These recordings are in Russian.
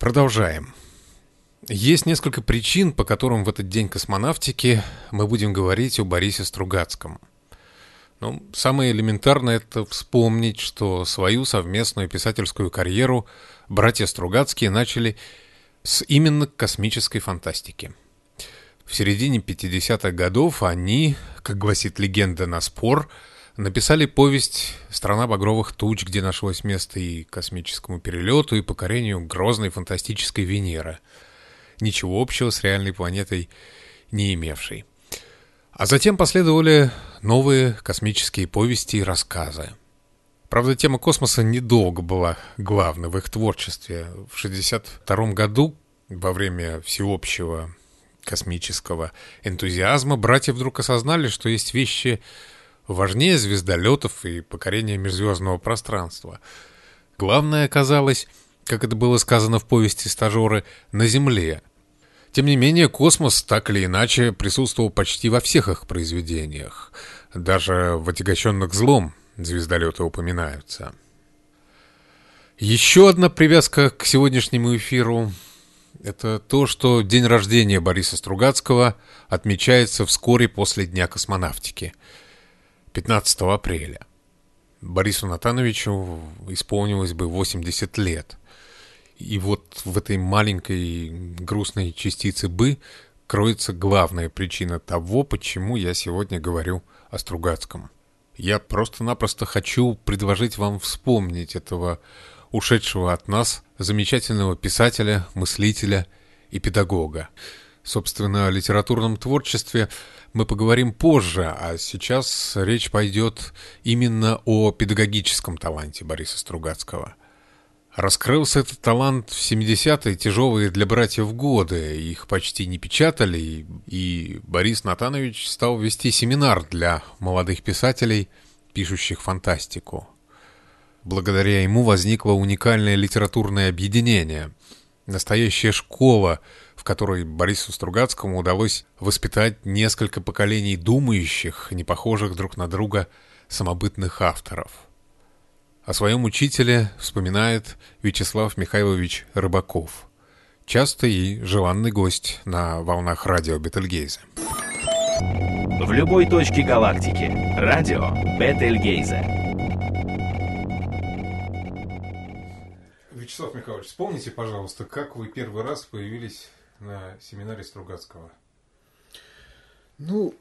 Продолжаем. Есть несколько причин, по которым в этот день космонавтики мы будем говорить о Борисе Стругацком. Ну, самое элементарное – это вспомнить, что свою совместную писательскую карьеру братья Стругацкие начали с именно космической фантастики. В середине 50-х годов они, как гласит легенда на спор, написали повесть «Страна багровых туч», где нашлось место и космическому перелету, и покорению грозной фантастической Венеры – ничего общего с реальной планетой не имевшей. А затем последовали новые космические повести и рассказы. Правда, тема космоса недолго была главной в их творчестве. В 1962 году, во время всеобщего космического энтузиазма, братья вдруг осознали, что есть вещи важнее звездолетов и покорения межзвездного пространства. Главное оказалось, как это было сказано в повести «Стажеры», на Земле – тем не менее, космос так или иначе присутствовал почти во всех их произведениях. Даже в «Отягощенных злом» звездолеты упоминаются. Еще одна привязка к сегодняшнему эфиру – это то, что день рождения Бориса Стругацкого отмечается вскоре после Дня космонавтики – 15 апреля. Борису Натановичу исполнилось бы 80 лет. И вот в этой маленькой грустной частице «бы» кроется главная причина того, почему я сегодня говорю о Стругацком. Я просто-напросто хочу предложить вам вспомнить этого ушедшего от нас замечательного писателя, мыслителя и педагога. Собственно, о литературном творчестве мы поговорим позже, а сейчас речь пойдет именно о педагогическом таланте Бориса Стругацкого – Раскрылся этот талант в 70-е тяжелые для братьев годы, их почти не печатали, и Борис Натанович стал вести семинар для молодых писателей, пишущих фантастику. Благодаря ему возникло уникальное литературное объединение, настоящая школа, в которой Борису Стругацкому удалось воспитать несколько поколений думающих, не похожих друг на друга самобытных авторов – о своем учителе вспоминает Вячеслав Михайлович Рыбаков, частый и желанный гость на волнах радио Бетельгейзе. В любой точке галактики. Радио Бетельгейзе. Вячеслав Михайлович, вспомните, пожалуйста, как вы первый раз появились на семинаре Стругацкого? Ну,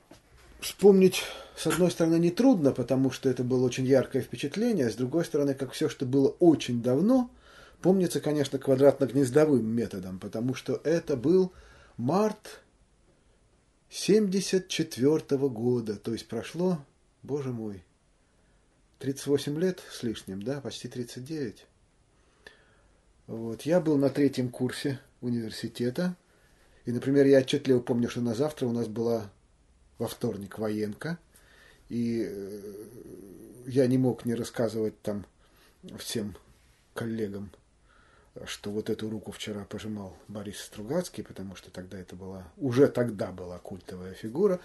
вспомнить, с одной стороны, нетрудно, потому что это было очень яркое впечатление, а с другой стороны, как все, что было очень давно, помнится, конечно, квадратно-гнездовым методом, потому что это был март 74 -го года, то есть прошло, боже мой, 38 лет с лишним, да, почти 39. Вот. Я был на третьем курсе университета, и, например, я отчетливо помню, что на завтра у нас была во вторник военка, и э, я не мог не рассказывать там всем коллегам, что вот эту руку вчера пожимал Борис Стругацкий, потому что тогда это была, уже тогда была культовая фигура,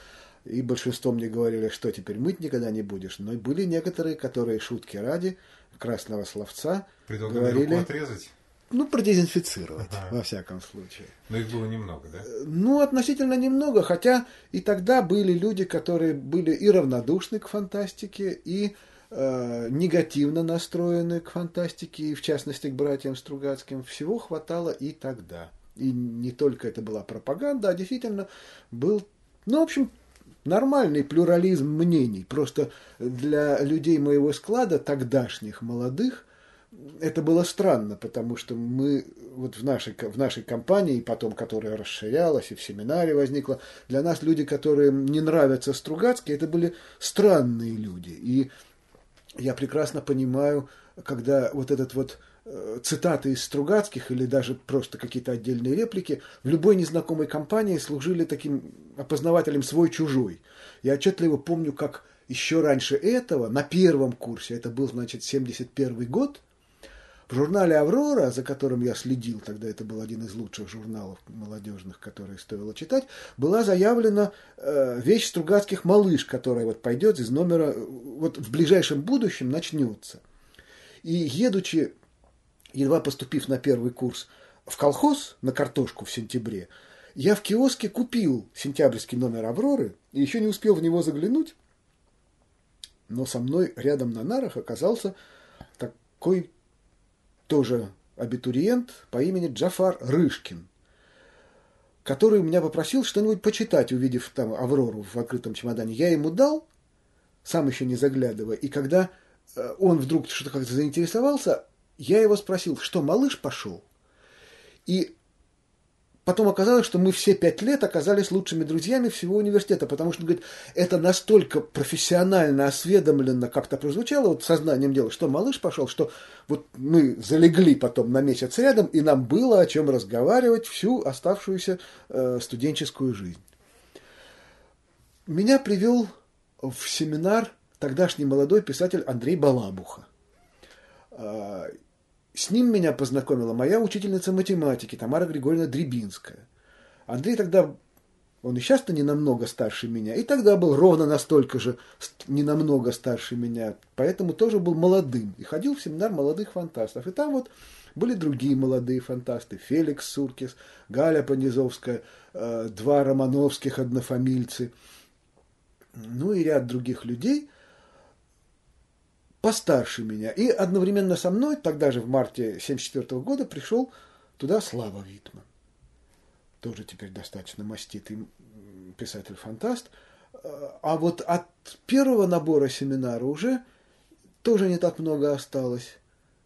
и большинство мне говорили, что теперь мыть никогда не будешь. Но были некоторые, которые шутки ради красного словца говорили... Руку отрезать? Ну, продезинфицировать, ага. во всяком случае. Но их было немного, да? Ну, относительно немного, хотя и тогда были люди, которые были и равнодушны к фантастике, и э, негативно настроены к фантастике, и в частности к братьям Стругацким. Всего хватало и тогда. И не только это была пропаганда, а действительно был, ну, в общем, нормальный плюрализм мнений. Просто для людей моего склада, тогдашних молодых, это было странно, потому что мы вот в нашей, в нашей компании, потом которая расширялась и в семинаре возникла, для нас люди, которые не нравятся Стругацкие, это были странные люди. И я прекрасно понимаю, когда вот этот вот э, цитаты из Стругацких или даже просто какие-то отдельные реплики в любой незнакомой компании служили таким опознавателем свой-чужой. Я отчетливо помню, как еще раньше этого, на первом курсе, это был, значит, 71 год, в журнале «Аврора», за которым я следил, тогда это был один из лучших журналов молодежных, которые стоило читать, была заявлена э, вещь Стругацких «Малыш», которая вот пойдет из номера, вот в ближайшем будущем начнется. И едучи, едва поступив на первый курс в колхоз на картошку в сентябре, я в киоске купил сентябрьский номер «Авроры» и еще не успел в него заглянуть, но со мной рядом на нарах оказался такой тоже абитуриент по имени Джафар Рышкин, который меня попросил что-нибудь почитать, увидев там Аврору в открытом чемодане. Я ему дал, сам еще не заглядывая, и когда э, он вдруг что-то как-то заинтересовался, я его спросил, что малыш пошел? И Потом оказалось, что мы все пять лет оказались лучшими друзьями всего университета, потому что, говорит, это настолько профессионально, осведомленно как-то прозвучало, вот сознанием дела, что малыш пошел, что вот мы залегли потом на месяц рядом, и нам было о чем разговаривать всю оставшуюся э, студенческую жизнь. Меня привел в семинар тогдашний молодой писатель Андрей Балабуха. С ним меня познакомила моя учительница математики Тамара Григорьевна Дребинская. Андрей тогда, он и сейчас-то не намного старше меня, и тогда был ровно настолько же не намного старше меня, поэтому тоже был молодым и ходил в семинар молодых фантастов. И там вот были другие молодые фантасты. Феликс Суркис, Галя Понизовская, э, два романовских однофамильцы, ну и ряд других людей – постарше меня. И одновременно со мной, тогда же в марте 1974 года, пришел туда Слава Витман. Тоже теперь достаточно маститый писатель-фантаст. А вот от первого набора семинара уже тоже не так много осталось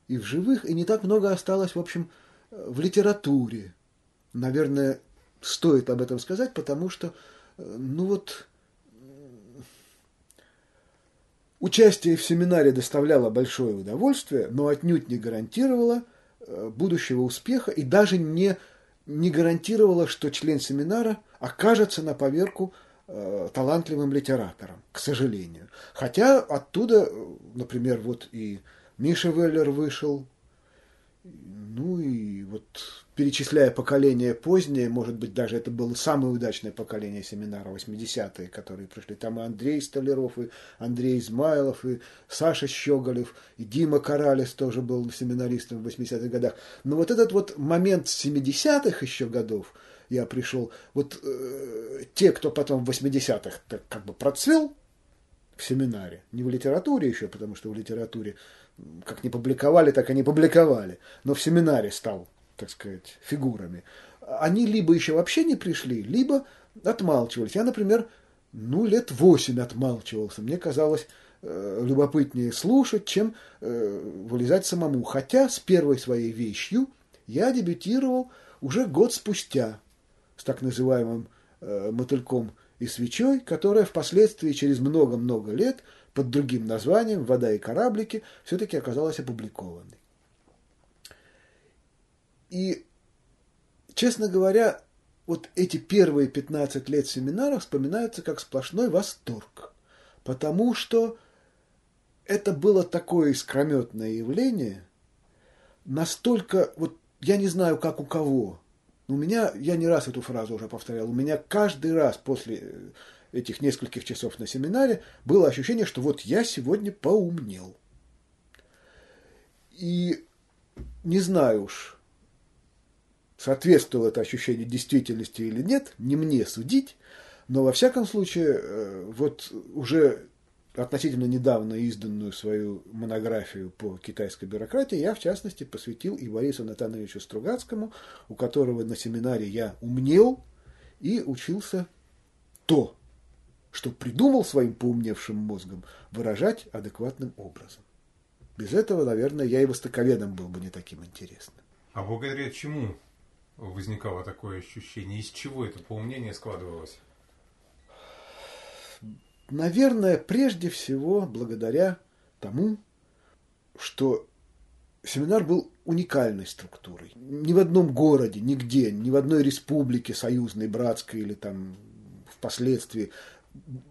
и в живых, и не так много осталось, в общем, в литературе. Наверное, стоит об этом сказать, потому что, ну вот, Участие в семинаре доставляло большое удовольствие, но отнюдь не гарантировало э, будущего успеха и даже не, не гарантировало, что член семинара окажется на поверку э, талантливым литератором, к сожалению. Хотя оттуда, э, например, вот и Миша Веллер вышел, ну и вот перечисляя поколение позднее, может быть, даже это было самое удачное поколение семинара 80-е, которые пришли. Там и Андрей Столяров, и Андрей Измайлов, и Саша Щеголев, и Дима Каралес тоже был семинаристом в 80-х годах. Но вот этот вот момент 70-х еще годов, я пришел, вот э, те, кто потом в 80-х как бы процвел в семинаре, не в литературе еще, потому что в литературе как не публиковали, так и не публиковали, но в семинаре стал, так сказать, фигурами. Они либо еще вообще не пришли, либо отмалчивались. Я, например, ну, лет восемь отмалчивался. Мне казалось э, любопытнее слушать, чем э, вылезать самому. Хотя с первой своей вещью я дебютировал уже год спустя с так называемым э, мотыльком и свечой, которая впоследствии через много-много лет – под другим названием «Вода и кораблики» все-таки оказалась опубликованной. И, честно говоря, вот эти первые 15 лет семинара вспоминаются как сплошной восторг, потому что это было такое искрометное явление, настолько, вот я не знаю, как у кого, у меня, я не раз эту фразу уже повторял, у меня каждый раз после этих нескольких часов на семинаре было ощущение, что вот я сегодня поумнел. И не знаю уж, соответствовало это ощущение действительности или нет, не мне судить, но во всяком случае, э, вот уже относительно недавно изданную свою монографию по китайской бюрократии я, в частности, посвятил и Борису Натановичу Стругацкому, у которого на семинаре я умнел и учился то, что придумал своим поумневшим мозгом выражать адекватным образом. Без этого, наверное, я и востоковедом был бы не таким интересным. А благодаря чему возникало такое ощущение? Из чего это поумнение складывалось? Наверное, прежде всего благодаря тому, что семинар был уникальной структурой. Ни в одном городе, нигде, ни в одной республике союзной, братской или там впоследствии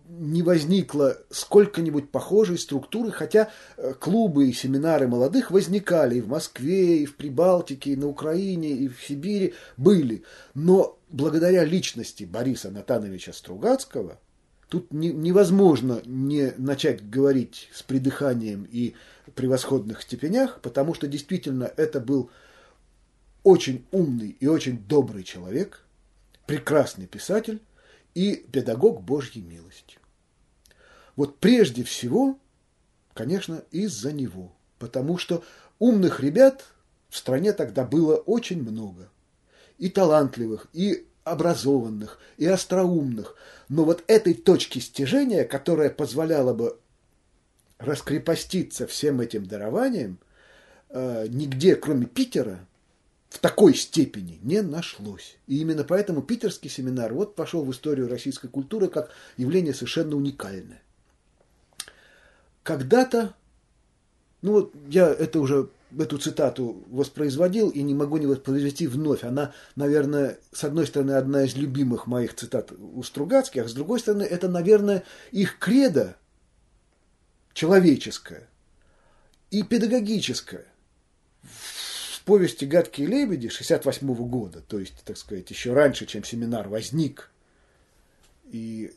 не возникло сколько-нибудь похожей структуры, хотя э, клубы и семинары молодых возникали и в Москве, и в Прибалтике, и на Украине, и в Сибири были. Но благодаря личности Бориса Натановича Стругацкого тут не, невозможно не начать говорить с придыханием и превосходных степенях, потому что действительно это был очень умный и очень добрый человек, прекрасный писатель и педагог Божьей милостью. Вот прежде всего, конечно, из-за него, потому что умных ребят в стране тогда было очень много. И талантливых, и образованных, и остроумных. Но вот этой точки стяжения, которая позволяла бы раскрепоститься всем этим дарованием, э, нигде, кроме Питера, в такой степени не нашлось. И именно поэтому питерский семинар вот пошел в историю российской культуры как явление совершенно уникальное. Когда-то, ну вот я это уже эту цитату воспроизводил и не могу не воспроизвести вновь. Она, наверное, с одной стороны, одна из любимых моих цитат у Стругацких, а с другой стороны, это, наверное, их кредо человеческое и педагогическое. В повести «Гадкие лебеди» 68 -го года, то есть, так сказать, еще раньше, чем семинар возник, и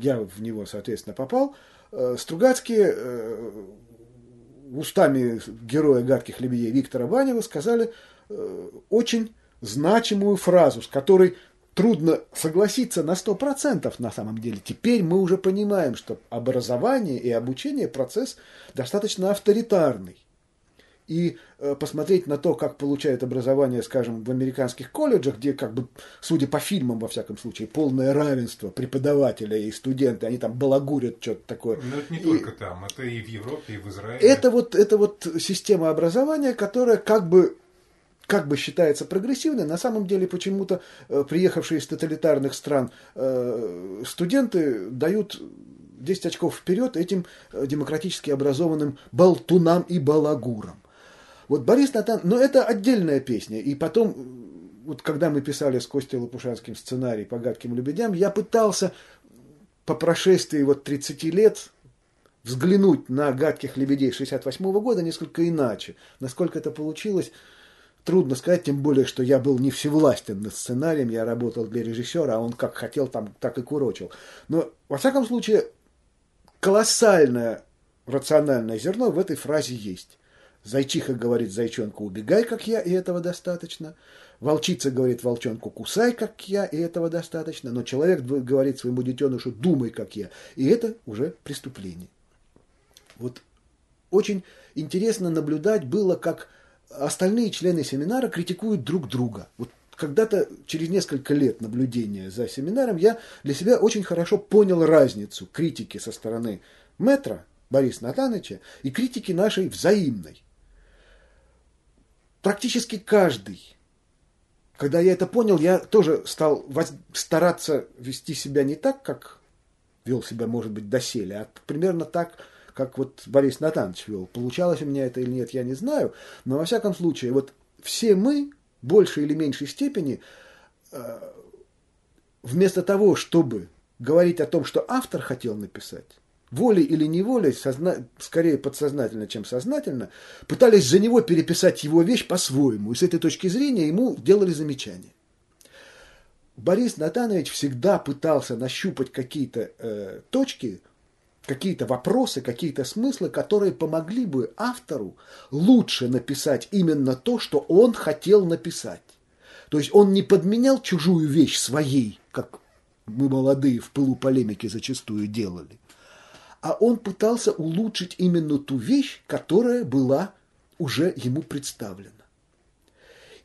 я в него, соответственно, попал, э, Стругацкие э, устами героя «Гадких лебедей» Виктора Ванева сказали э, очень значимую фразу, с которой трудно согласиться на сто процентов на самом деле. Теперь мы уже понимаем, что образование и обучение процесс достаточно авторитарный и э, посмотреть на то, как получают образование, скажем, в американских колледжах, где, как бы, судя по фильмам, во всяком случае, полное равенство преподавателя и студента, они там балагурят что-то такое. Но это не и только там, это и в Европе, и в Израиле. Это вот, это вот система образования, которая как бы как бы считается прогрессивной, на самом деле почему-то э, приехавшие из тоталитарных стран э, студенты дают 10 очков вперед этим э, демократически образованным болтунам и балагурам. Вот Борис Натан, но это отдельная песня. И потом, вот когда мы писали с Костей Лопушанским сценарий по «Гадким лебедям», я пытался по прошествии вот 30 лет взглянуть на «Гадких лебедей» 68 -го года несколько иначе. Насколько это получилось, трудно сказать, тем более, что я был не всевластен над сценарием, я работал для режиссера, а он как хотел, там так и курочил. Но, во всяком случае, колоссальное рациональное зерно в этой фразе есть. Зайчиха говорит зайчонку, убегай, как я, и этого достаточно. Волчица говорит волчонку, кусай, как я, и этого достаточно. Но человек говорит своему детенышу, думай, как я, и это уже преступление. Вот очень интересно наблюдать было, как остальные члены семинара критикуют друг друга. Вот когда-то, через несколько лет наблюдения за семинаром, я для себя очень хорошо понял разницу критики со стороны метра Бориса Натановича и критики нашей взаимной практически каждый. Когда я это понял, я тоже стал стараться вести себя не так, как вел себя, может быть, доселе, а примерно так, как вот Борис Натанович вел. Получалось у меня это или нет, я не знаю, но во всяком случае, вот все мы, в большей или меньшей степени, э, вместо того, чтобы говорить о том, что автор хотел написать, волей или неволей, созна... скорее подсознательно, чем сознательно, пытались за него переписать его вещь по-своему. И с этой точки зрения ему делали замечания. Борис Натанович всегда пытался нащупать какие-то э, точки, какие-то вопросы, какие-то смыслы, которые помогли бы автору лучше написать именно то, что он хотел написать. То есть он не подменял чужую вещь своей, как мы молодые в пылу полемики зачастую делали, а он пытался улучшить именно ту вещь, которая была уже ему представлена.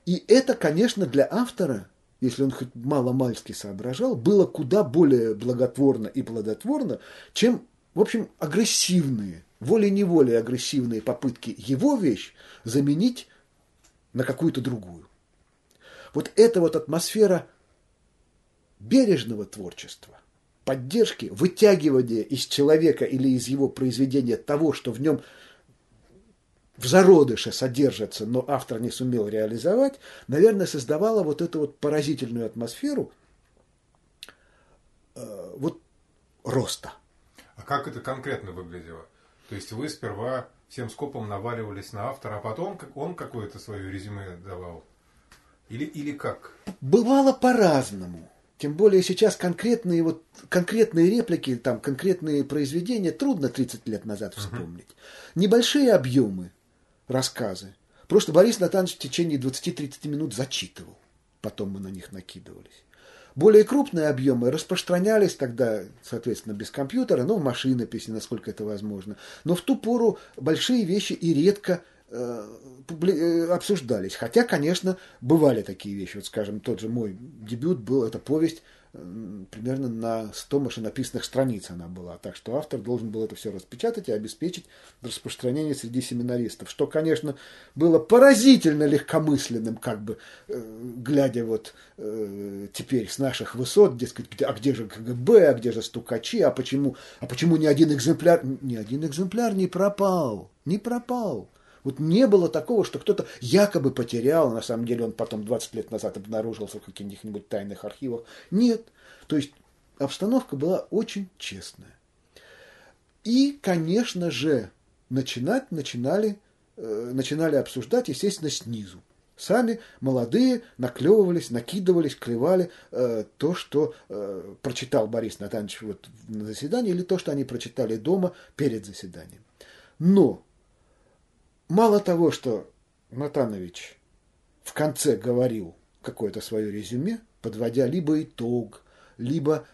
И это, конечно, для автора, если он хоть мало-мальски соображал, было куда более благотворно и плодотворно, чем, в общем, агрессивные, волей-неволей агрессивные попытки его вещь заменить на какую-то другую. Вот эта вот атмосфера бережного творчества, поддержки, вытягивания из человека или из его произведения того, что в нем в зародыше содержится, но автор не сумел реализовать, наверное, создавала вот эту вот поразительную атмосферу э, вот роста. А как это конкретно выглядело? То есть вы сперва всем скопом наваливались на автора, а потом он какое-то свое резюме давал? Или, или как? Бывало по-разному. Тем более сейчас конкретные, вот, конкретные реплики, там, конкретные произведения трудно 30 лет назад вспомнить. Uh-huh. Небольшие объемы рассказы. Просто Борис Натанович в течение 20-30 минут зачитывал. Потом мы на них накидывались. Более крупные объемы распространялись тогда, соответственно, без компьютера, но в машинописи, насколько это возможно. Но в ту пору большие вещи и редко обсуждались. Хотя, конечно, бывали такие вещи. Вот, скажем, тот же мой дебют был, это повесть примерно на 100 машинописных страниц она была. Так что автор должен был это все распечатать и обеспечить распространение среди семинаристов. Что, конечно, было поразительно легкомысленным, как бы, э, глядя вот э, теперь с наших высот, дескать, а где же КГБ, а где же стукачи, а почему, а почему ни один экземпляр, ни один экземпляр не пропал, не пропал. Вот не было такого, что кто-то якобы потерял, на самом деле он потом 20 лет назад обнаружился в каких-нибудь тайных архивах. Нет. То есть обстановка была очень честная. И, конечно же, начинать начинали, э, начинали обсуждать, естественно, снизу. Сами молодые наклевывались, накидывались, клевали э, то, что э, прочитал Борис Натанович вот на заседании, или то, что они прочитали дома перед заседанием. Но Мало того, что Натанович в конце говорил какое-то свое резюме, подводя либо итог, либо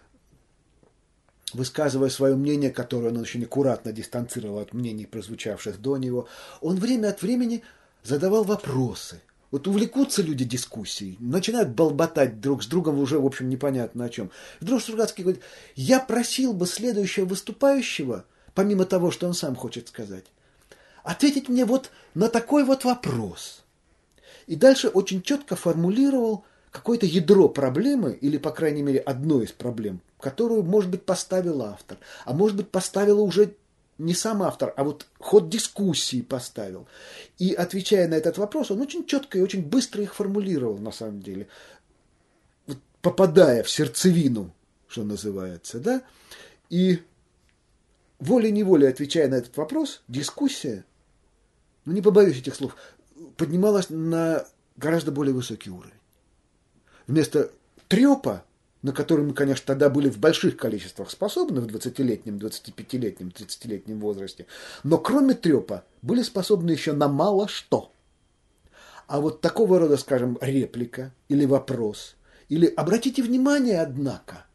высказывая свое мнение, которое он очень аккуратно дистанцировал от мнений, прозвучавших до него, он время от времени задавал вопросы. Вот увлекутся люди дискуссией, начинают болботать друг с другом уже, в общем, непонятно о чем. Вдруг Стругацкий говорит, я просил бы следующего выступающего, помимо того, что он сам хочет сказать, ответить мне вот на такой вот вопрос. И дальше очень четко формулировал какое-то ядро проблемы, или, по крайней мере, одно из проблем, которую, может быть, поставил автор, а может быть, поставила уже не сам автор, а вот ход дискуссии поставил. И отвечая на этот вопрос, он очень четко и очень быстро их формулировал, на самом деле, вот попадая в сердцевину, что называется, да, и волей-неволей отвечая на этот вопрос, дискуссия ну не побоюсь этих слов, поднималась на гораздо более высокий уровень. Вместо трепа, на который мы, конечно, тогда были в больших количествах способны в 20-летнем, 25-летнем, 30-летнем возрасте, но кроме трепа были способны еще на мало что. А вот такого рода, скажем, реплика или вопрос, или обратите внимание, однако,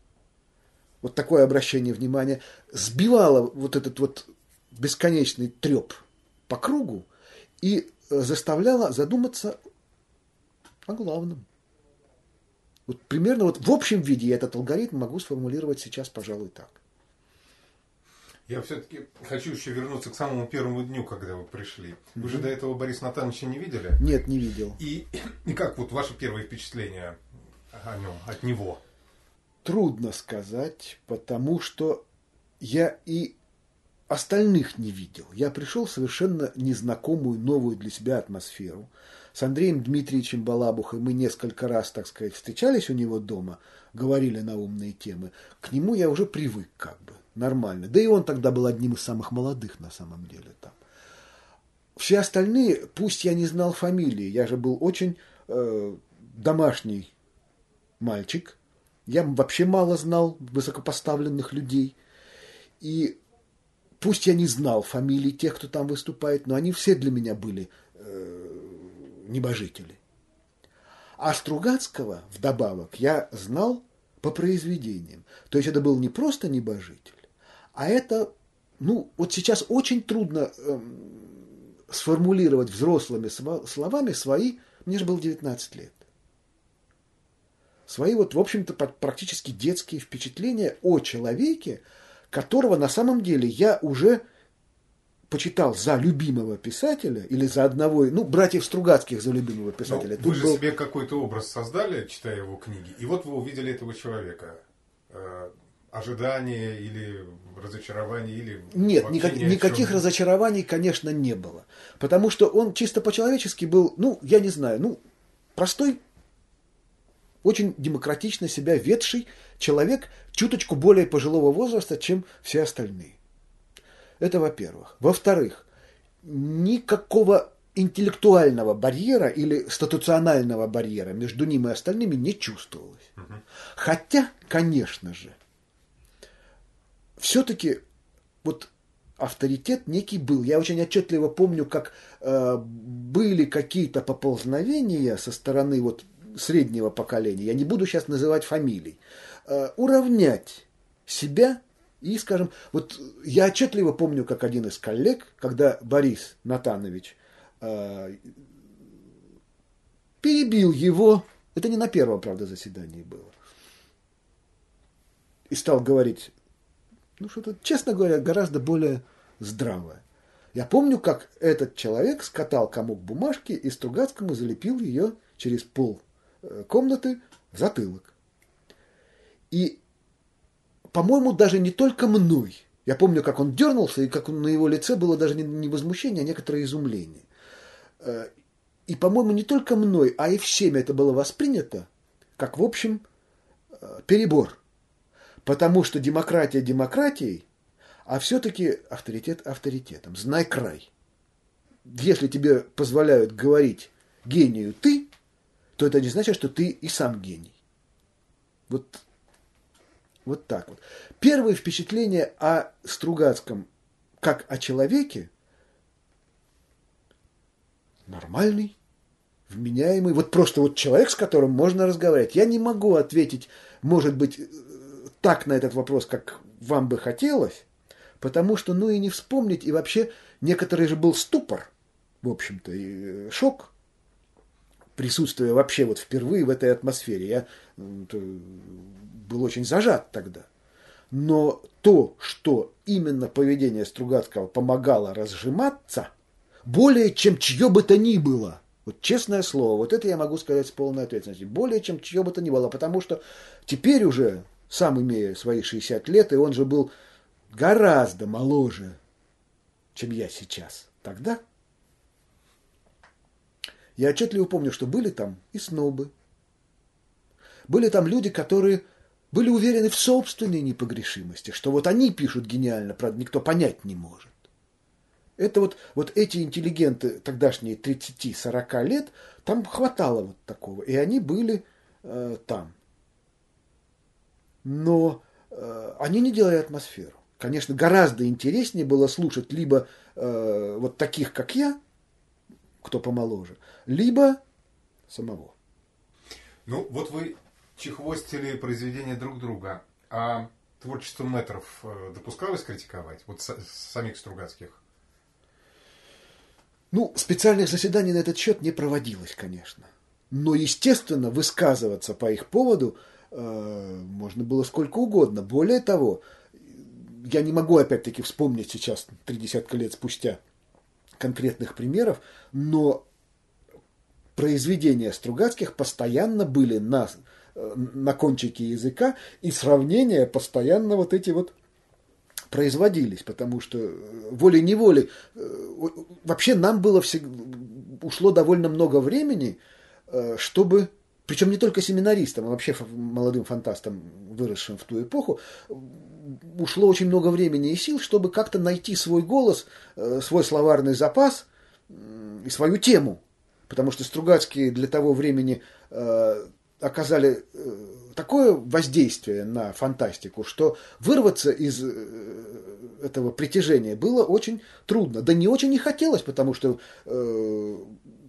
вот такое обращение внимания сбивало вот этот вот бесконечный треп по кругу, и э, заставляла задуматься о главном. Вот примерно вот в общем виде я этот алгоритм могу сформулировать сейчас, пожалуй, так. Я все-таки хочу еще вернуться к самому первому дню, когда вы пришли. Вы же до этого Бориса Натановича не видели? Нет, не видел. И, и как вот ваши первые впечатления о нем, от него? Трудно сказать, потому что я и остальных не видел. Я пришел в совершенно незнакомую, новую для себя атмосферу. С Андреем Дмитриевичем Балабухой мы несколько раз, так сказать, встречались у него дома, говорили на умные темы. К нему я уже привык как бы, нормально. Да и он тогда был одним из самых молодых на самом деле там. Все остальные, пусть я не знал фамилии, я же был очень э, домашний мальчик, я вообще мало знал высокопоставленных людей. И Пусть я не знал фамилий тех, кто там выступает, но они все для меня были э, небожители. А Стругацкого, вдобавок, я знал по произведениям. То есть это был не просто небожитель, а это, ну, вот сейчас очень трудно э, сформулировать взрослыми словами свои, мне же было 19 лет, свои вот, в общем-то, практически детские впечатления о человеке, которого на самом деле я уже почитал за любимого писателя или за одного, ну, братьев Стругацких за любимого писателя. Но вы же был... себе какой-то образ создали, читая его книги, и вот вы увидели этого человека. Э, ожидание или разочарование или нет никак, ни никаких разочарований конечно не было потому что он чисто по-человечески был ну я не знаю ну простой очень демократично себя ведший человек чуточку более пожилого возраста, чем все остальные. Это во-первых. Во-вторых, никакого интеллектуального барьера или статуционального барьера между ним и остальными не чувствовалось. Угу. Хотя, конечно же, все-таки вот авторитет некий был. Я очень отчетливо помню, как э, были какие-то поползновения со стороны вот среднего поколения, я не буду сейчас называть фамилий, э, уравнять себя и, скажем, вот я отчетливо помню, как один из коллег, когда Борис Натанович э, перебил его, это не на первом, правда, заседании было, и стал говорить, ну что-то, честно говоря, гораздо более здравое. Я помню, как этот человек скатал комок бумажки и Стругацкому залепил ее через пол комнаты в затылок. И, по-моему, даже не только мной. Я помню, как он дернулся, и как на его лице было даже не возмущение, а некоторое изумление. Э, и, по-моему, не только мной, а и всеми это было воспринято, как, в общем, э, перебор. Потому что демократия демократией, а все-таки авторитет авторитетом. Знай край. Если тебе позволяют говорить гению ты, то это не значит, что ты и сам гений. Вот, вот так вот. Первое впечатление о Стругацком как о человеке нормальный, вменяемый, вот просто вот человек, с которым можно разговаривать. Я не могу ответить, может быть, так на этот вопрос, как вам бы хотелось, потому что, ну и не вспомнить, и вообще некоторый же был ступор, в общем-то, и шок присутствия вообще вот впервые в этой атмосфере. Я был очень зажат тогда. Но то, что именно поведение Стругацкого помогало разжиматься, более чем чье бы то ни было – вот честное слово, вот это я могу сказать с полной ответственностью. Более чем чье бы то ни было, потому что теперь уже, сам имея свои 60 лет, и он же был гораздо моложе, чем я сейчас. Тогда я отчетливо помню, что были там и снобы. Были там люди, которые были уверены в собственной непогрешимости, что вот они пишут гениально, правда, никто понять не может. Это вот, вот эти интеллигенты, тогдашние 30-40 лет, там хватало вот такого. И они были э, там. Но э, они не делали атмосферу. Конечно, гораздо интереснее было слушать либо э, вот таких, как я, кто помоложе, либо самого. Ну, вот вы чехвостили произведения друг друга. А творчество метров э, допускалось критиковать? Вот самих Стругацких? Ну, специальных заседаний на этот счет не проводилось, конечно. Но, естественно, высказываться по их поводу э, можно было сколько угодно. Более того, я не могу опять-таки вспомнить сейчас, три десятка лет спустя, конкретных примеров, но произведения Стругацких постоянно были на, э, на кончике языка, и сравнения постоянно вот эти вот производились, потому что э, волей-неволей э, вообще нам было всегда, ушло довольно много времени, чтобы, причем не только семинаристам, а вообще молодым фантастам, выросшим в ту эпоху, ушло очень много времени и сил, чтобы как-то найти свой голос, свой словарный запас и свою тему. Потому что Стругацкие для того времени оказали такое воздействие на фантастику, что вырваться из э, этого притяжения было очень трудно. Да не очень не хотелось, потому что э,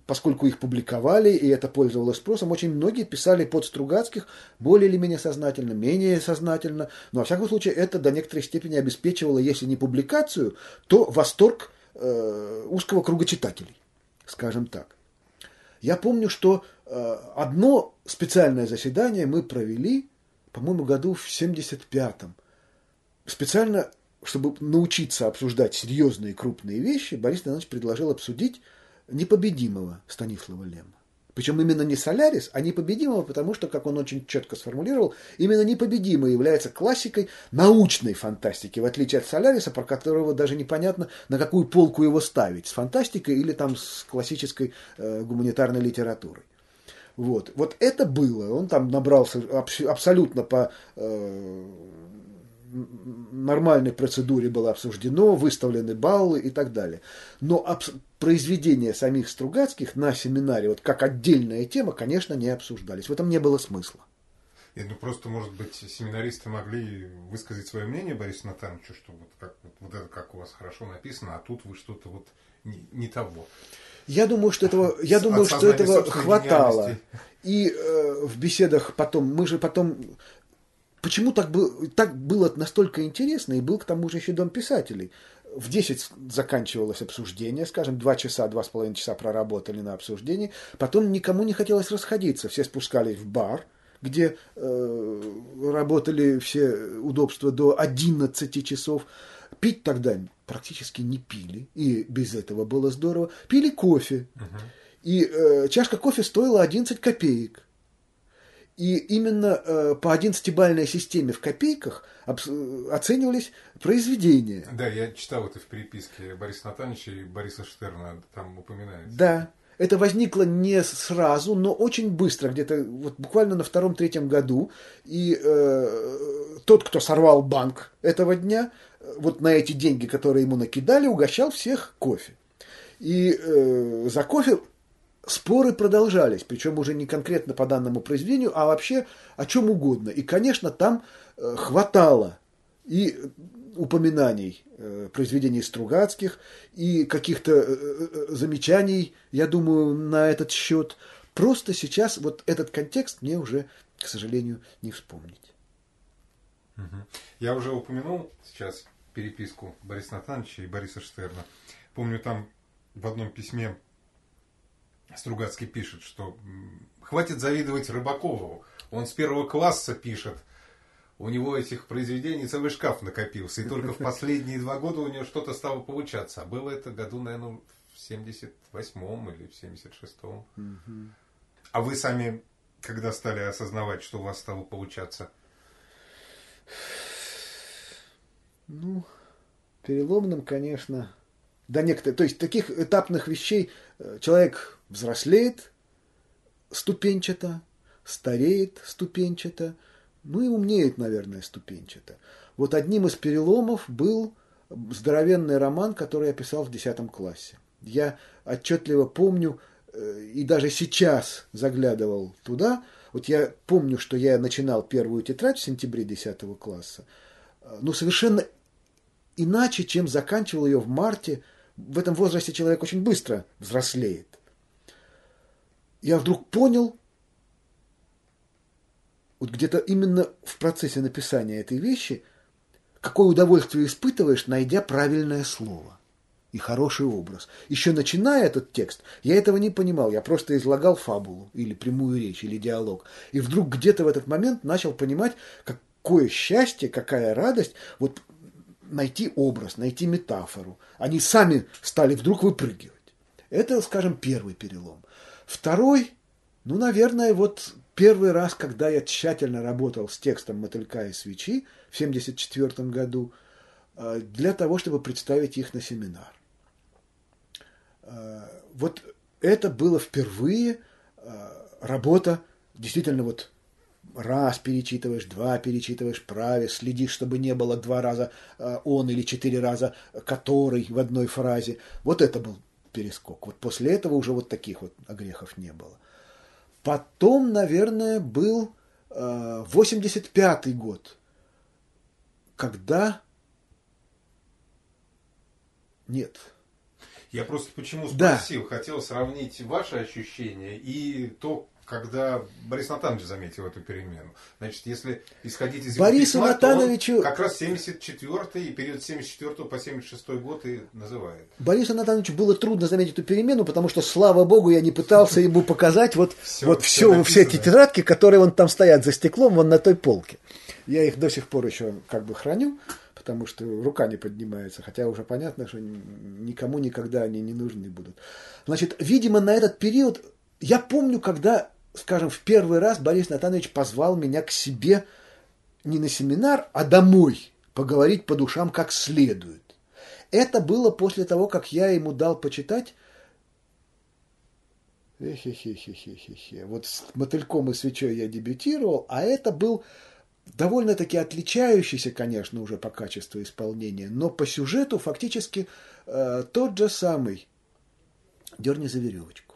поскольку их публиковали, и это пользовалось спросом, очень многие писали под Стругацких более или менее сознательно, менее сознательно, но, во всяком случае, это до некоторой степени обеспечивало, если не публикацию, то восторг э, узкого круга читателей, скажем так. Я помню, что э, одно специальное заседание мы провели, по-моему, году в 75-м. Специально, чтобы научиться обсуждать серьезные крупные вещи, Борис Иванович предложил обсудить непобедимого Станислава Лема. Причем именно не Солярис, а непобедимого, потому что, как он очень четко сформулировал, именно непобедимый является классикой научной фантастики, в отличие от Соляриса, про которого даже непонятно, на какую полку его ставить, с фантастикой или там с классической э, гуманитарной литературой. Вот. вот это было. Он там набрался абсолютно по э, нормальной процедуре было обсуждено, выставлены баллы и так далее. Но произведения самих Стругацких на семинаре, вот как отдельная тема, конечно, не обсуждались. В этом не было смысла. И, ну, просто, может быть, семинаристы могли высказать свое мнение Борису Натановичу, что вот, как, вот, вот это как у вас хорошо написано, а тут вы что-то вот не, не того. Я думаю, что этого, я думаю, что этого хватало. И э, в беседах потом, мы же потом, почему так, был, так было настолько интересно, и был к тому же еще дом писателей. В 10 заканчивалось обсуждение, скажем, 2 часа, 2,5 часа проработали на обсуждении. Потом никому не хотелось расходиться. Все спускались в бар, где э, работали все удобства до 11 часов. Пить тогда практически не пили, и без этого было здорово. Пили кофе. Угу. И э, чашка кофе стоила 11 копеек. И именно э, по 11-бальной системе в копейках оценивались произведения. Да, я читал это в переписке Бориса Натановича и Бориса Штерна, там упоминается. Да, это возникло не сразу, но очень быстро, где-то вот буквально на втором-третьем году. И э, тот, кто сорвал банк этого дня, вот на эти деньги, которые ему накидали, угощал всех кофе. И э, за кофе споры продолжались, причем уже не конкретно по данному произведению, а вообще о чем угодно. И, конечно, там э, хватало и упоминаний э, произведений Стругацких и каких-то э, э, замечаний, я думаю, на этот счет. Просто сейчас вот этот контекст мне уже, к сожалению, не вспомнить. Я уже упомянул сейчас переписку Бориса Натановича и Бориса Штерна. Помню, там в одном письме Стругацкий пишет, что хватит завидовать Рыбакову. Он с первого класса пишет, у него этих произведений целый шкаф накопился. И только в последние два года у него что-то стало получаться. А было это году, наверное, в 78-м или в 76-м. А вы сами, когда стали осознавать, что у вас стало получаться? Ну, переломным, конечно, до некоторых, то есть таких этапных вещей э, человек взрослеет ступенчато, стареет ступенчато, ну и умнеет, наверное, ступенчато. Вот одним из переломов был здоровенный роман, который я писал в 10 классе. Я отчетливо помню, э, и даже сейчас заглядывал туда, вот я помню, что я начинал первую тетрадь в сентябре 10 класса, э, ну, совершенно иначе, чем заканчивал ее в марте. В этом возрасте человек очень быстро взрослеет. Я вдруг понял, вот где-то именно в процессе написания этой вещи, какое удовольствие испытываешь, найдя правильное слово и хороший образ. Еще начиная этот текст, я этого не понимал, я просто излагал фабулу или прямую речь, или диалог. И вдруг где-то в этот момент начал понимать, какое счастье, какая радость вот найти образ, найти метафору. Они сами стали вдруг выпрыгивать. Это, скажем, первый перелом. Второй, ну, наверное, вот Первый раз, когда я тщательно работал с текстом «Мотылька и свечи» в 1974 году, э, для того, чтобы представить их на семинар. Э, вот это было впервые э, работа, действительно, вот раз перечитываешь, два перечитываешь, праве, следишь, чтобы не было два раза он или четыре раза который в одной фразе. Вот это был перескок. Вот после этого уже вот таких вот огрехов не было. Потом, наверное, был э, 85 год, когда... Нет. Я просто почему спросил, да. хотел сравнить ваши ощущения и то, когда Борис Натанович заметил эту перемену. Значит, если исходить из его Борису письма, Натановичу... он как раз 74 и период 74 по 76 год и называет. Борису Натановичу было трудно заметить эту перемену, потому что, слава богу, я не пытался ему показать вот все, вот все, все, все эти тетрадки, которые вон там стоят за стеклом, вон на той полке. Я их до сих пор еще как бы храню, потому что рука не поднимается, хотя уже понятно, что никому никогда они не нужны будут. Значит, видимо, на этот период я помню, когда скажем, в первый раз Борис Натанович позвал меня к себе не на семинар, а домой поговорить по душам как следует. Это было после того, как я ему дал почитать Эхе-хе-хе-хе-хе. Вот с мотыльком и свечой я дебютировал, а это был довольно-таки отличающийся, конечно, уже по качеству исполнения, но по сюжету фактически э, тот же самый «Дерни за веревочку».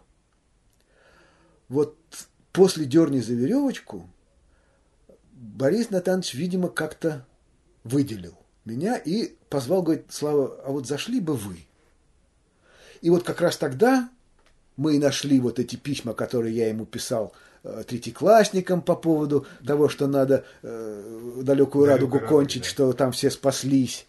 Вот после «Дерни за веревочку» Борис Натанович, видимо, как-то выделил меня и позвал, говорит, Слава, а вот зашли бы вы. И вот как раз тогда мы и нашли вот эти письма, которые я ему писал э, третьеклассникам по поводу того, что надо э, далекую радугу кончить, да. что там все спаслись.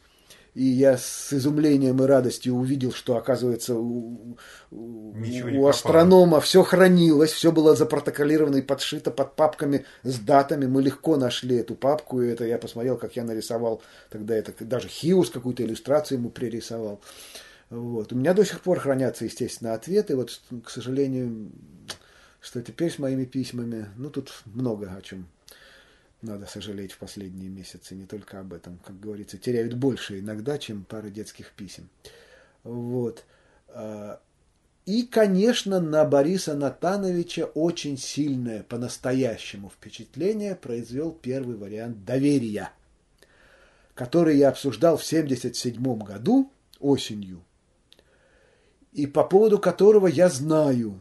И я с изумлением и радостью увидел, что, оказывается, у, у астронома все хранилось, все было запротоколировано и подшито под папками с датами. Мы легко нашли эту папку, и это я посмотрел, как я нарисовал тогда это, даже Хиус какую-то иллюстрацию ему пририсовал. Вот. У меня до сих пор хранятся, естественно, ответы. Вот, к сожалению, что теперь с моими письмами, ну, тут много о чем надо сожалеть в последние месяцы, не только об этом, как говорится, теряют больше иногда, чем пары детских писем. Вот. А, и, конечно, на Бориса Натановича очень сильное по-настоящему впечатление произвел первый вариант доверия, который я обсуждал в 1977 году осенью, и по поводу которого я знаю,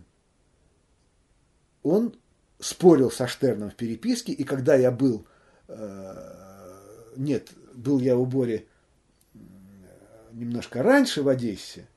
он спорил со Штерном в переписке, и когда я был, э, нет, был я у Бори немножко раньше в Одессе,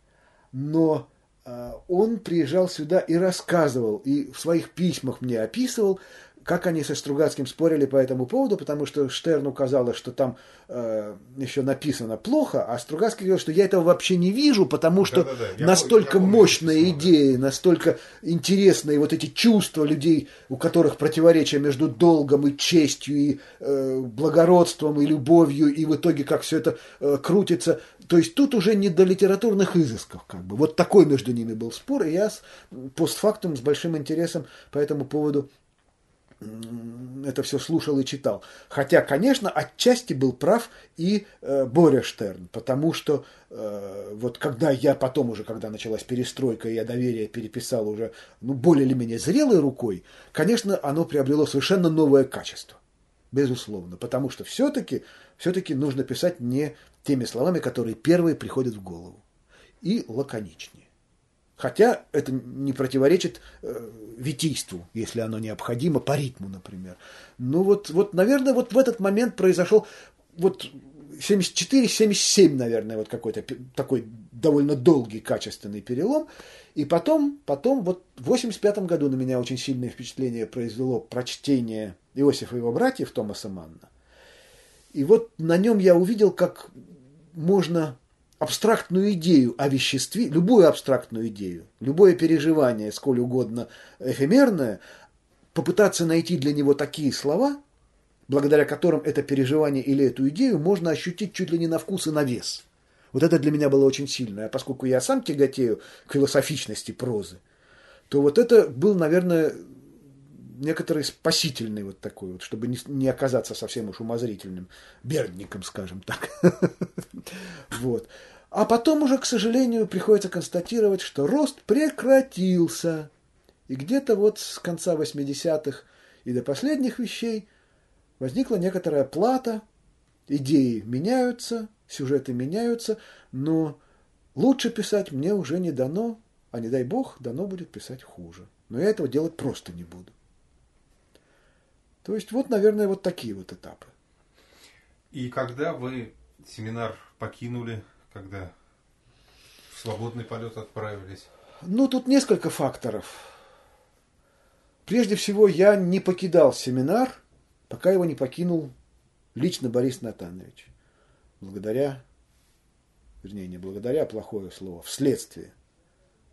но э, он приезжал сюда и рассказывал, и в своих письмах мне описывал, как они со Стругацким спорили по этому поводу, потому что Штерну казалось, что там э, еще написано плохо, а Стругацкий говорил, что я этого вообще не вижу, потому что да, да, да. настолько помню, мощная помню, идея, да. настолько интересные вот эти чувства людей, у которых противоречия между долгом и честью, и э, благородством, и любовью, и в итоге как все это э, крутится. То есть тут уже не до литературных изысков, как бы. Вот такой между ними был спор, и я с, постфактум с большим интересом по этому поводу это все слушал и читал. Хотя, конечно, отчасти был прав и э, Боря Штерн, потому что э, вот когда я потом уже, когда началась перестройка, я доверие переписал уже ну, более или менее зрелой рукой, конечно, оно приобрело совершенно новое качество. Безусловно. Потому что все-таки все нужно писать не теми словами, которые первые приходят в голову. И лаконичнее. Хотя это не противоречит э, витийству, если оно необходимо, по ритму, например. Ну вот, вот, наверное, вот в этот момент произошел вот 74-77, наверное, вот какой-то такой довольно долгий, качественный перелом. И потом, потом вот в 85 году на меня очень сильное впечатление произвело прочтение Иосифа и его братьев Томаса Манна. И вот на нем я увидел, как можно абстрактную идею о веществе, любую абстрактную идею, любое переживание, сколь угодно эфемерное, попытаться найти для него такие слова, благодаря которым это переживание или эту идею можно ощутить чуть ли не на вкус и на вес. Вот это для меня было очень сильно. А поскольку я сам тяготею к философичности прозы, то вот это был, наверное, некоторый спасительный вот такой вот, чтобы не, не оказаться совсем уж умозрительным бердником, скажем так. Вот. А потом уже, к сожалению, приходится констатировать, что рост прекратился. И где-то вот с конца 80-х и до последних вещей возникла некоторая плата, идеи меняются, сюжеты меняются, но лучше писать мне уже не дано, а не дай бог, дано будет писать хуже. Но я этого делать просто не буду. То есть вот, наверное, вот такие вот этапы. И когда вы семинар покинули, когда в свободный полет отправились? Ну, тут несколько факторов. Прежде всего, я не покидал семинар, пока его не покинул лично Борис Натанович. Благодаря, вернее, не благодаря, а плохое слово, вследствие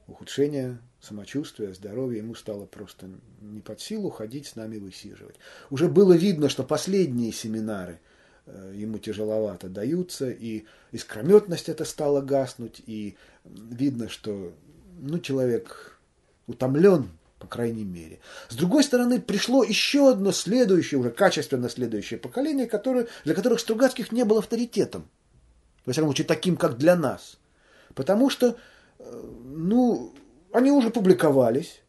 ухудшения самочувствия, здоровья, ему стало просто не под силу ходить с нами высиживать. Уже было видно, что последние семинары э, ему тяжеловато даются, и искрометность это стала гаснуть, и видно, что ну, человек утомлен, по крайней мере. С другой стороны, пришло еще одно следующее, уже качественно следующее поколение, которое, для которых Стругацких не был авторитетом. Во всяком случае, таким, как для нас. Потому что ну, они уже публиковались.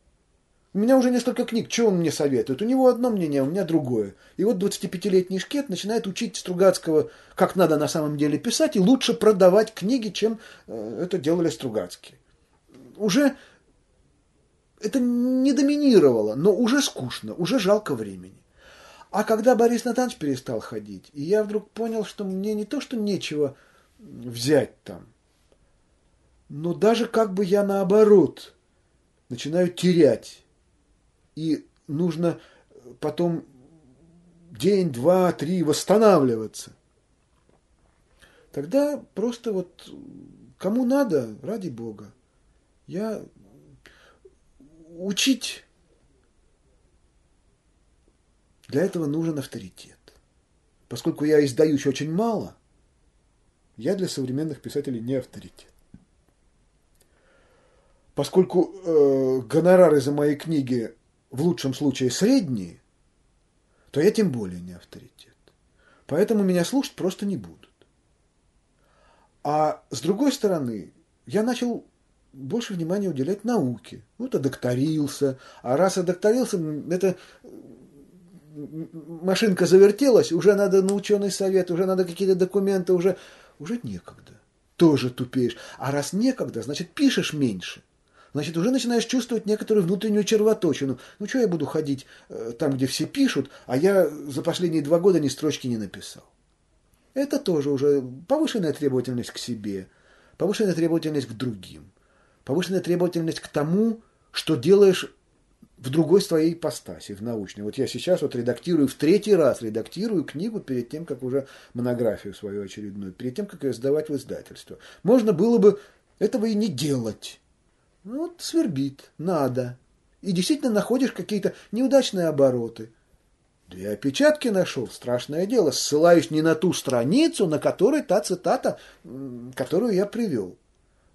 У меня уже несколько книг, что он мне советует? У него одно мнение, а у меня другое. И вот 25-летний Шкет начинает учить Стругацкого, как надо на самом деле писать, и лучше продавать книги, чем э, это делали Стругацкие. Уже это не доминировало, но уже скучно, уже жалко времени. А когда Борис Натанович перестал ходить, и я вдруг понял, что мне не то, что нечего взять там, но даже как бы я наоборот начинаю терять. И нужно потом день, два, три восстанавливаться. Тогда просто вот кому надо, ради Бога. Я учить для этого нужен авторитет. Поскольку я издаюсь очень мало, я для современных писателей не авторитет. Поскольку э, гонорары за мои книги в лучшем случае средние, то я тем более не авторитет. Поэтому меня слушать просто не будут. А с другой стороны, я начал больше внимания уделять науке. Вот одокторился. А раз одокторился, это машинка завертелась, уже надо на ученый совет, уже надо какие-то документы, уже, уже некогда. Тоже тупеешь. А раз некогда, значит, пишешь меньше – значит, уже начинаешь чувствовать некоторую внутреннюю червоточину. Ну, что я буду ходить э, там, где все пишут, а я за последние два года ни строчки не написал. Это тоже уже повышенная требовательность к себе, повышенная требовательность к другим, повышенная требовательность к тому, что делаешь в другой своей ипостаси, в научной. Вот я сейчас вот редактирую, в третий раз редактирую книгу перед тем, как уже монографию свою очередную, перед тем, как ее сдавать в издательство. Можно было бы этого и не делать. Вот свербит, надо. И действительно находишь какие-то неудачные обороты. Две опечатки нашел, страшное дело, ссылаюсь не на ту страницу, на которой та цитата, которую я привел.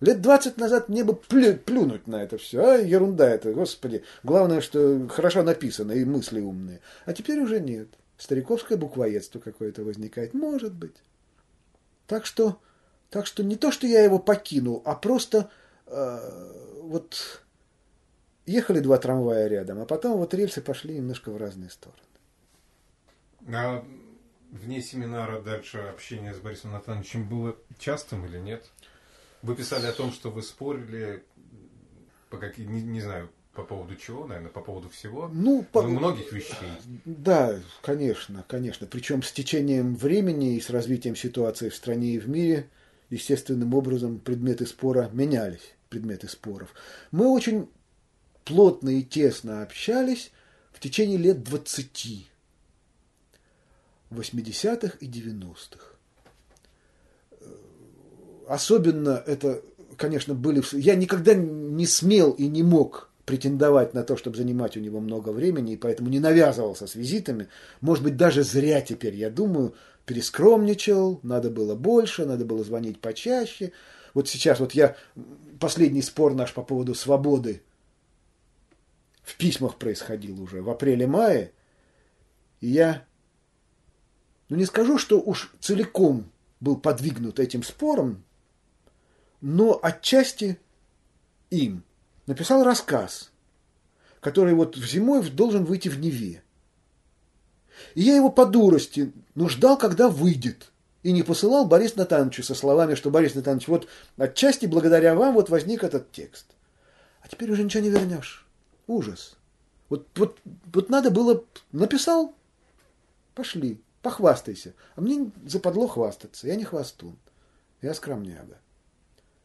Лет двадцать назад мне бы плю, плюнуть на это все. А, ерунда это, господи. Главное, что хорошо написано и мысли умные. А теперь уже нет. Стариковское буквоедство какое-то возникает. Может быть. Так что, так что не то, что я его покинул, а просто э, вот ехали два трамвая рядом, а потом вот рельсы пошли немножко в разные стороны. А вне семинара дальше общение с Борисом Натановичем было частым или нет? Вы писали о том, что вы спорили по какие, не, не знаю, по поводу чего, наверное, по поводу всего? Ну, по... многих вещей. Да, конечно, конечно. Причем с течением времени и с развитием ситуации в стране и в мире естественным образом предметы спора менялись предметы споров. Мы очень плотно и тесно общались в течение лет 20, 80-х и 90-х. Особенно это, конечно, были... Я никогда не смел и не мог претендовать на то, чтобы занимать у него много времени, и поэтому не навязывался с визитами. Может быть, даже зря теперь, я думаю, перескромничал, надо было больше, надо было звонить почаще. Вот сейчас вот я последний спор наш по поводу свободы в письмах происходил уже в апреле-мае. И я, ну не скажу, что уж целиком был подвигнут этим спором, но отчасти им написал рассказ, который вот в зимой должен выйти в Неве. И я его по дурости ну, ждал, когда выйдет и не посылал Борис Натановичу со словами, что Борис Натанович, вот отчасти благодаря вам вот возник этот текст. А теперь уже ничего не вернешь. Ужас. Вот, вот, вот надо было, написал, пошли, похвастайся. А мне западло хвастаться, я не хвастун, я скромняга.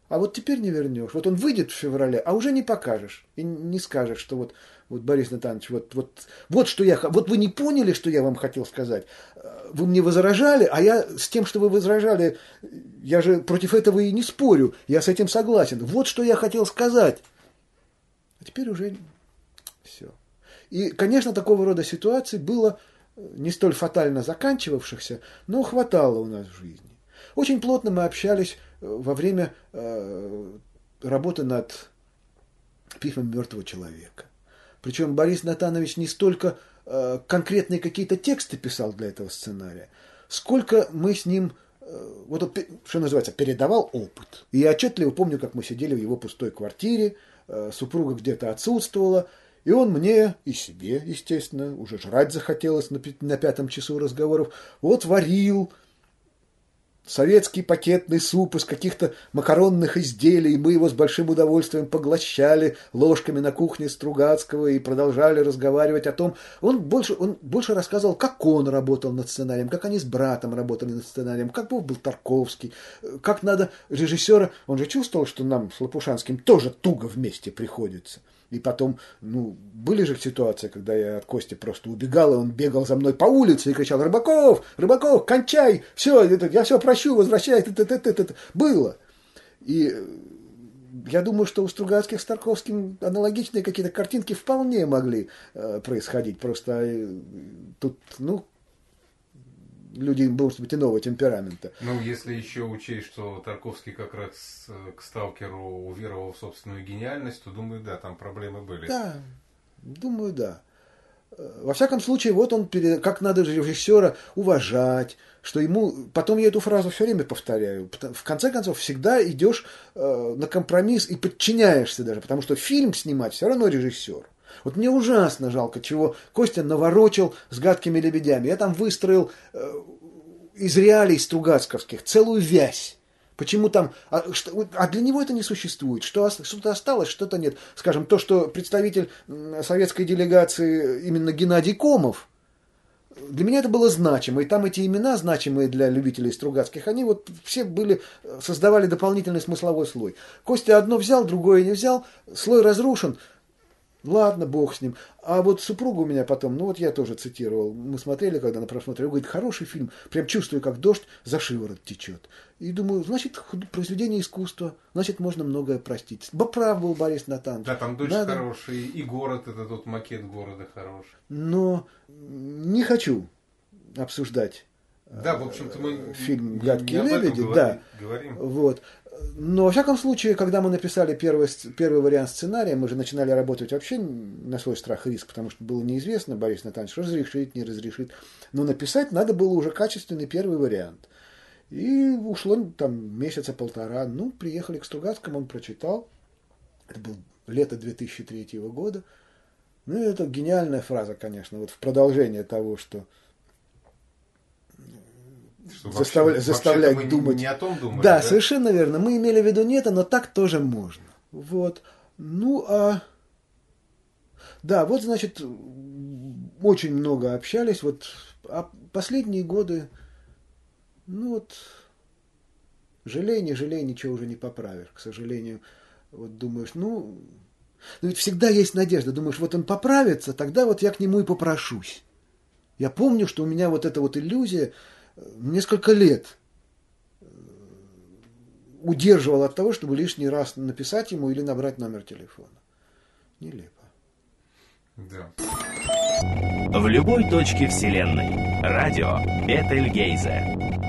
А вот теперь не вернешь. Вот он выйдет в феврале, а уже не покажешь. И не скажешь, что вот, вот Борис Натанович, вот, вот, вот что я... Вот вы не поняли, что я вам хотел сказать. Вы мне возражали, а я с тем, что вы возражали, я же против этого и не спорю. Я с этим согласен. Вот что я хотел сказать. А теперь уже все. И, конечно, такого рода ситуаций было не столь фатально заканчивавшихся, но хватало у нас в жизни. Очень плотно мы общались во время э, работы над письмом мертвого человека. Причем Борис Натанович не столько э, конкретные какие-то тексты писал для этого сценария, сколько мы с ним, э, вот что называется, передавал опыт. И я отчетливо помню, как мы сидели в его пустой квартире, супруга где-то отсутствовала, и он мне и себе, естественно, уже жрать захотелось на пятом часу разговоров, вот варил, советский пакетный суп из каких-то макаронных изделий. Мы его с большим удовольствием поглощали ложками на кухне Стругацкого и продолжали разговаривать о том. Он больше, он больше рассказывал, как он работал над сценарием, как они с братом работали над сценарием, как был Тарковский, как надо режиссера. Он же чувствовал, что нам с Лопушанским тоже туго вместе приходится. И потом, ну, были же ситуации, когда я от Кости просто убегал, и он бегал за мной по улице и кричал, Рыбаков, Рыбаков, кончай, все, я все прощу, возвращай, было. И я думаю, что у Стругацких с Тарковским аналогичные какие-то картинки вполне могли э, происходить. Просто э, тут, ну, люди, может быть, иного темперамента. Ну, если еще учесть, что Тарковский как раз э, к сталкеру уверовал в собственную гениальность, то, думаю, да, там проблемы были. Да, думаю, да. Э, во всяком случае, вот он, как надо режиссера уважать, что ему... Потом я эту фразу все время повторяю. В конце концов, всегда идешь э, на компромисс и подчиняешься даже, потому что фильм снимать все равно режиссер. Вот мне ужасно жалко, чего Костя наворочил с гадкими лебедями. Я там выстроил э, из реалий стругацковских целую вязь. Почему там... А, что, а для него это не существует. Что, что-то осталось, что-то нет. Скажем, то, что представитель советской делегации именно Геннадий Комов, для меня это было значимо. И там эти имена, значимые для любителей Стругацких, они вот все были, создавали дополнительный смысловой слой. Костя одно взял, другое не взял, слой разрушен – Ладно, бог с ним. А вот супруга у меня потом, ну вот я тоже цитировал, мы смотрели, когда на просмотре, говорит, хороший фильм, прям чувствую, как дождь за шиворот течет. И думаю, значит, произведение искусства, значит, можно многое простить. Бо прав был Борис Натанович. Да, там дождь Надо... хороший, и город, это тот макет города хороший. Но не хочу обсуждать да, в общем-то, мы фильм «Гадкие лебеди», да. Говорим. Вот. Но, во всяком случае, когда мы написали первый, первый вариант сценария, мы же начинали работать вообще на свой страх и риск, потому что было неизвестно, Борис Натанович разрешит, не разрешит. Но написать надо было уже качественный первый вариант. И ушло там месяца полтора. Ну, приехали к Стругацкому, он прочитал. Это был лето 2003 года. Ну, это гениальная фраза, конечно, вот в продолжение того, что Застав... вообще, заставлять мы думать. Не о том думали, да, да, совершенно верно. Мы имели в виду не это, но так тоже можно. Вот. Ну, а... Да, вот, значит, очень много общались. Вот а последние годы, ну вот, жалей, не жалей, ничего уже не поправишь, к сожалению. Вот думаешь, ну, но ведь всегда есть надежда. Думаешь, вот он поправится, тогда вот я к нему и попрошусь. Я помню, что у меня вот эта вот иллюзия, несколько лет э, удерживал от того, чтобы лишний раз написать ему или набрать номер телефона. Нелепо. Да. В любой точке Вселенной. Радио Бетельгейзе.